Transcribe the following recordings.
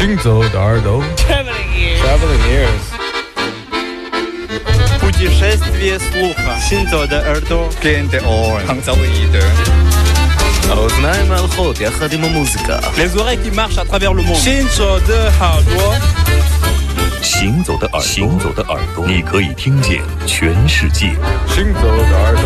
行走的耳朵，Traveling ears。Traveling ears。Путешествие слуха. 行走的耳朵，Gain the orange。行走的耳朵。האוזניים ההלכות יחד עם המוזיקה. Les oreilles qui marchent à travers le monde. 行走的耳朵。行走的耳朵，行走的耳朵，你可以听见全世界。行走的耳朵。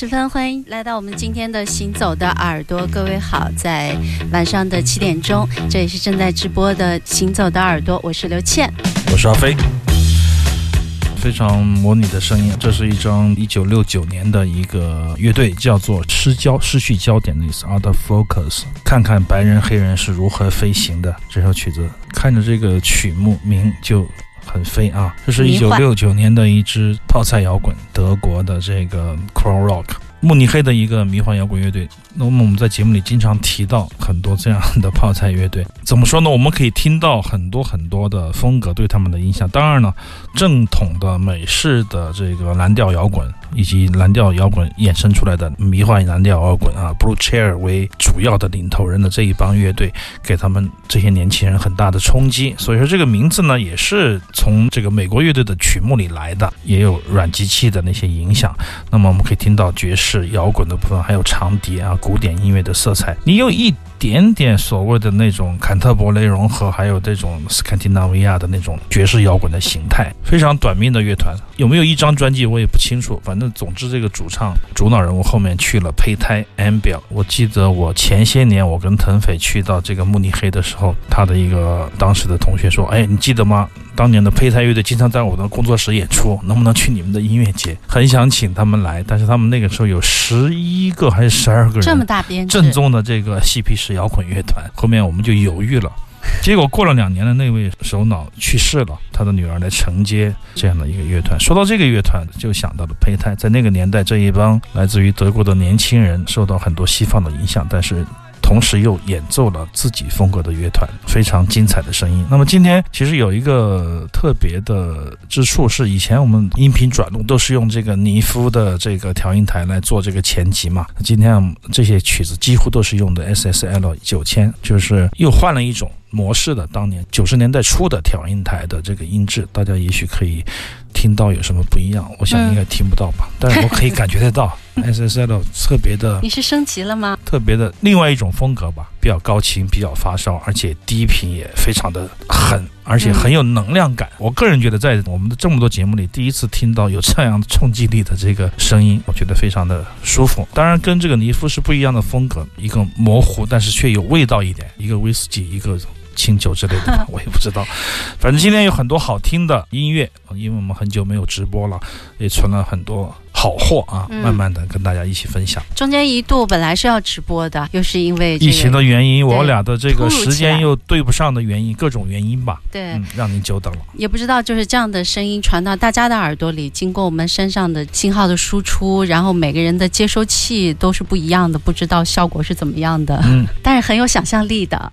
傍晚时分，欢迎来到我们今天的《行走的耳朵》。各位好，在晚上的七点钟，这里是正在直播的《行走的耳朵》，我是刘倩，我是阿飞。非常模拟的声音，这是一张一九六九年的一个乐队，叫做失焦、失去焦点的意思，out of focus。看看白人、黑人是如何飞行的。这首曲子，看着这个曲目名就。很飞啊！这是一九六九年的一支泡菜摇滚，德国的这个 Crow Rock，慕尼黑的一个迷幻摇滚乐队。那么我们在节目里经常提到很多这样的泡菜乐队，怎么说呢？我们可以听到很多很多的风格对他们的影响。当然呢，正统的美式的这个蓝调摇滚。以及蓝调摇滚衍生出来的迷幻蓝调摇滚啊，Blue Chair 为主要的领头人的这一帮乐队，给他们这些年轻人很大的冲击。所以说这个名字呢，也是从这个美国乐队的曲目里来的，也有软机器的那些影响。那么我们可以听到爵士摇滚的部分，还有长笛啊，古典音乐的色彩。你有一。点点所谓的那种坎特伯雷融合，还有这种斯堪的纳维亚的那种爵士摇滚的形态，非常短命的乐团，有没有一张专辑我也不清楚。反正总之这个主唱主脑人物后面去了胚胎 Ambil。我记得我前些年我跟腾飞去到这个慕尼黑的时候，他的一个当时的同学说：“哎，你记得吗？当年的胚胎乐队经常在我的工作室演出，能不能去你们的音乐节？很想请他们来，但是他们那个时候有十一个还是十二个人，这么大编制，正宗的这个嬉皮士。”摇滚乐团，后面我们就犹豫了，结果过了两年的那位首脑去世了，他的女儿来承接这样的一个乐团。说到这个乐团，就想到了胚胎，在那个年代，这一帮来自于德国的年轻人受到很多西方的影响，但是。同时又演奏了自己风格的乐团，非常精彩的声音。那么今天其实有一个特别的之处是，以前我们音频转录都是用这个尼夫的这个调音台来做这个前级嘛。今天这些曲子几乎都是用的 SSL 九千，就是又换了一种模式的。当年九十年代初的调音台的这个音质，大家也许可以听到有什么不一样。我想应该听不到吧，但是我可以感觉得到。SSL 特别的，你是升级了吗？特别的另外一种风格吧，比较高清，比较发烧，而且低频也非常的狠，而且很有能量感。我个人觉得，在我们的这么多节目里，第一次听到有这样冲击力的这个声音，我觉得非常的舒服。当然，跟这个尼夫是不一样的风格，一个模糊，但是却有味道一点，一个威士忌，一个。清酒之类的吧，我也不知道。反正今天有很多好听的音乐，因为我们很久没有直播了，也存了很多好货啊，慢慢的跟大家一起分享。中间一度本来是要直播的，又是因为疫情的原因，我俩的这个时间又对不上的原因，各种原因吧。对，让您久等了。也不知道就是这样的声音传到大家的耳朵里，经过我们身上的信号的输出，然后每个人的接收器都是不一样的，不知道效果是怎么样的。嗯，但是很有想象力的。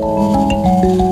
Thank you.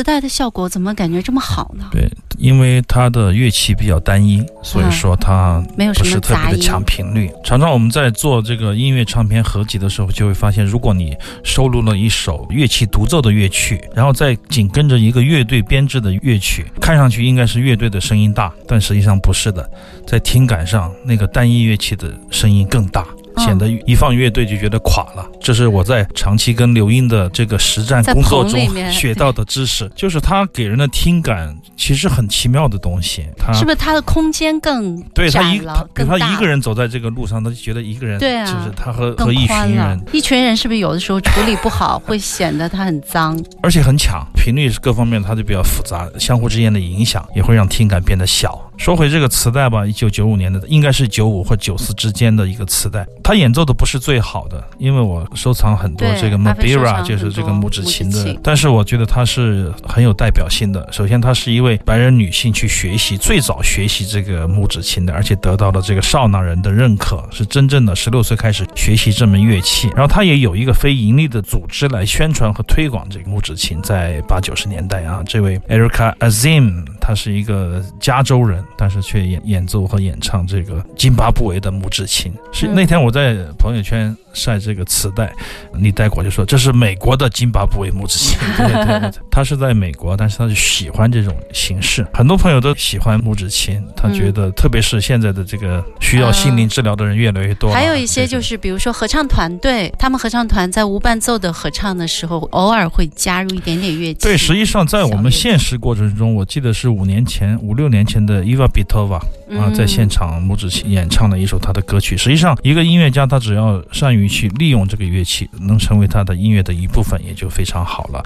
磁带的效果怎么感觉这么好呢？对，因为它的乐器比较单一，所以说它没有什么不是特。别的强频率。常常我们在做这个音乐唱片合集的时候，就会发现，如果你收录了一首乐器独奏的乐曲，然后再紧跟着一个乐队编制的乐曲，看上去应该是乐队的声音大，但实际上不是的，在听感上，那个单一乐器的声音更大。显得一放乐队就觉得垮了，这是我在长期跟刘英的这个实战工作中 学到的知识，就是他给人的听感其实很奇妙的东西。他是不是他的空间更对他一他他一个人走在这个路上，他就觉得一个人对啊，就是他和和一群人，一群人是不是有的时候处理不好，会显得他很脏，而且很抢，频率是各方面它就比较复杂，相互之间的影响也会让听感变得小。说回这个磁带吧，一九九五年的，应该是九五或九四之间的一个磁带。他演奏的不是最好的，因为我收藏很多这个 Mabira，就是这个拇指琴的。但是我觉得它是很有代表性的。首先，她是一位白人女性去学习，最早学习这个拇指琴的，而且得到了这个少纳人的认可，是真正的十六岁开始学习这门乐器。然后她也有一个非盈利的组织来宣传和推广这个拇指琴。在八九十年代啊，这位 Erica Azim，她是一个加州人。但是却演演奏和演唱这个津巴布韦的拇指琴，是那天我在朋友圈晒这个磁带，你带过就说这是美国的津巴布韦拇指琴。对对对，他是在美国，但是他就喜欢这种形式。很多朋友都喜欢拇指琴，他觉得特别是现在的这个需要心灵治疗的人越来越多。还有一些就是比如说合唱团队，他们合唱团在无伴奏的合唱的时候，偶尔会加入一点点乐器。对，实际上在我们现实过程中，我记得是五年前、五六年前的伊娃。比托瓦啊，在现场拇指琴演唱了一首他的歌曲。实际上，一个音乐家他只要善于去利用这个乐器，能成为他的音乐的一部分，也就非常好了。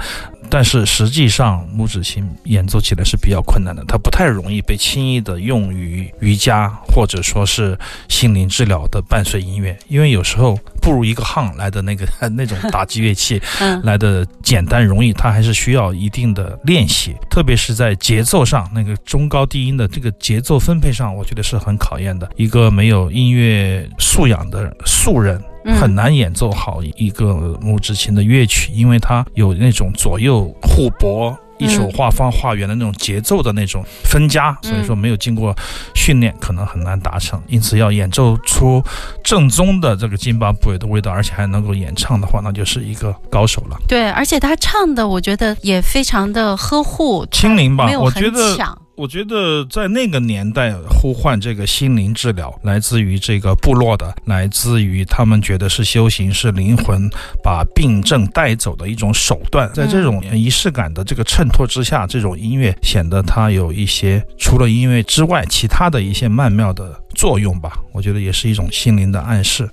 但是实际上，木指琴演奏起来是比较困难的，它不太容易被轻易的用于瑜伽或者说是心灵治疗的伴随音乐，因为有时候不如一个夯来的那个 那种打击乐器来的简单容易，它还是需要一定的练习，特别是在节奏上，那个中高低音的这个节奏分配上，我觉得是很考验的。一个没有音乐素养的素人。很难演奏好一个木质琴的乐曲，因为它有那种左右互搏、一手画方画圆的那种节奏的那种分家，所以说没有经过训练，可能很难达成。因此，要演奏出正宗的这个津巴布韦的味道，而且还能够演唱的话，那就是一个高手了。对，而且他唱的，我觉得也非常的呵护、清灵吧，我觉得。我觉得在那个年代呼唤这个心灵治疗来自于这个部落的来自于他们觉得是修行是灵魂把病症带走的一种手段。在这种仪式感的这个衬托之下这种音乐显得它有一些除了音乐之外其他的一些曼妙的作用吧我觉得也是一种心灵的暗示。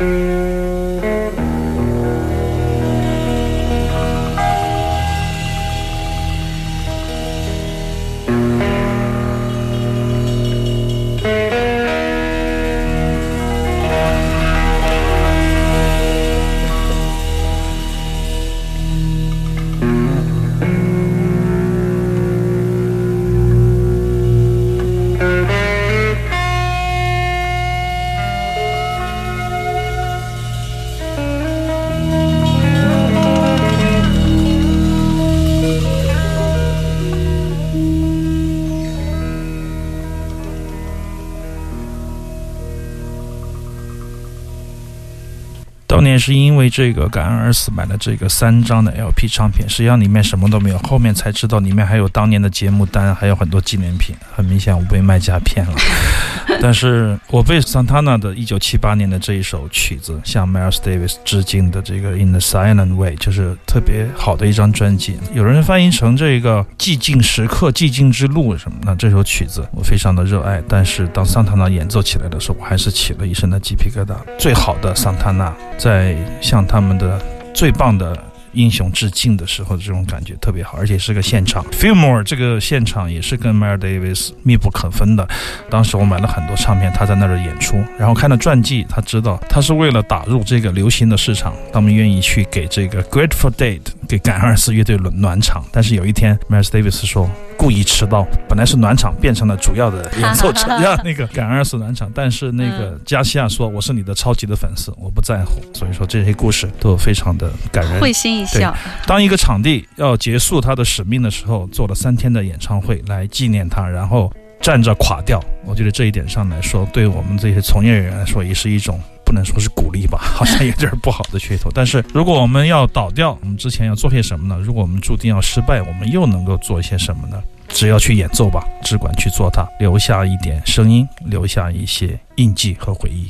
Mm-hmm. 是因为这个感恩而死买了这个三张的 LP 唱片，实际上里面什么都没有，后面才知道里面还有当年的节目单，还有很多纪念品。很明显我被卖家骗了，但是我被 Santana 的1978年的这一首曲子向 Miles Davis 致敬的这个 In the Silent Way，就是特别好的一张专辑。有人翻译成这个寂静时刻、寂静之路什么的。这首曲子我非常的热爱，但是当桑塔纳演奏起来的时候，我还是起了一身的鸡皮疙瘩。最好的桑塔纳在向他们的最棒的。英雄致敬的时候，这种感觉特别好，而且是个现场。Fillmore 这个现场也是跟 MIRDAVIS 密不可分的。当时我买了很多唱片，他在那儿演出，然后看了传记，他知道他是为了打入这个流行的市场，他们愿意去给这个 Grateful Dead 给感恩二四乐队暖暖场。但是有一天 MIRDAVIS 说。故意迟到，本来是暖场，变成了主要的 演奏者，要那个感恩是暖场。但是那个加西亚说：“我是你的超级的粉丝，我不在乎。”所以说这些故事都非常的感人，会心一笑。当一个场地要结束他的使命的时候，做了三天的演唱会来纪念他，然后站着垮掉。我觉得这一点上来说，对我们这些从业人员来说，也是一种。不能说是鼓励吧，好像有点不好的噱头。但是如果我们要倒掉，我们之前要做些什么呢？如果我们注定要失败，我们又能够做一些什么呢？只要去演奏吧，只管去做它，留下一点声音，留下一些印记和回忆。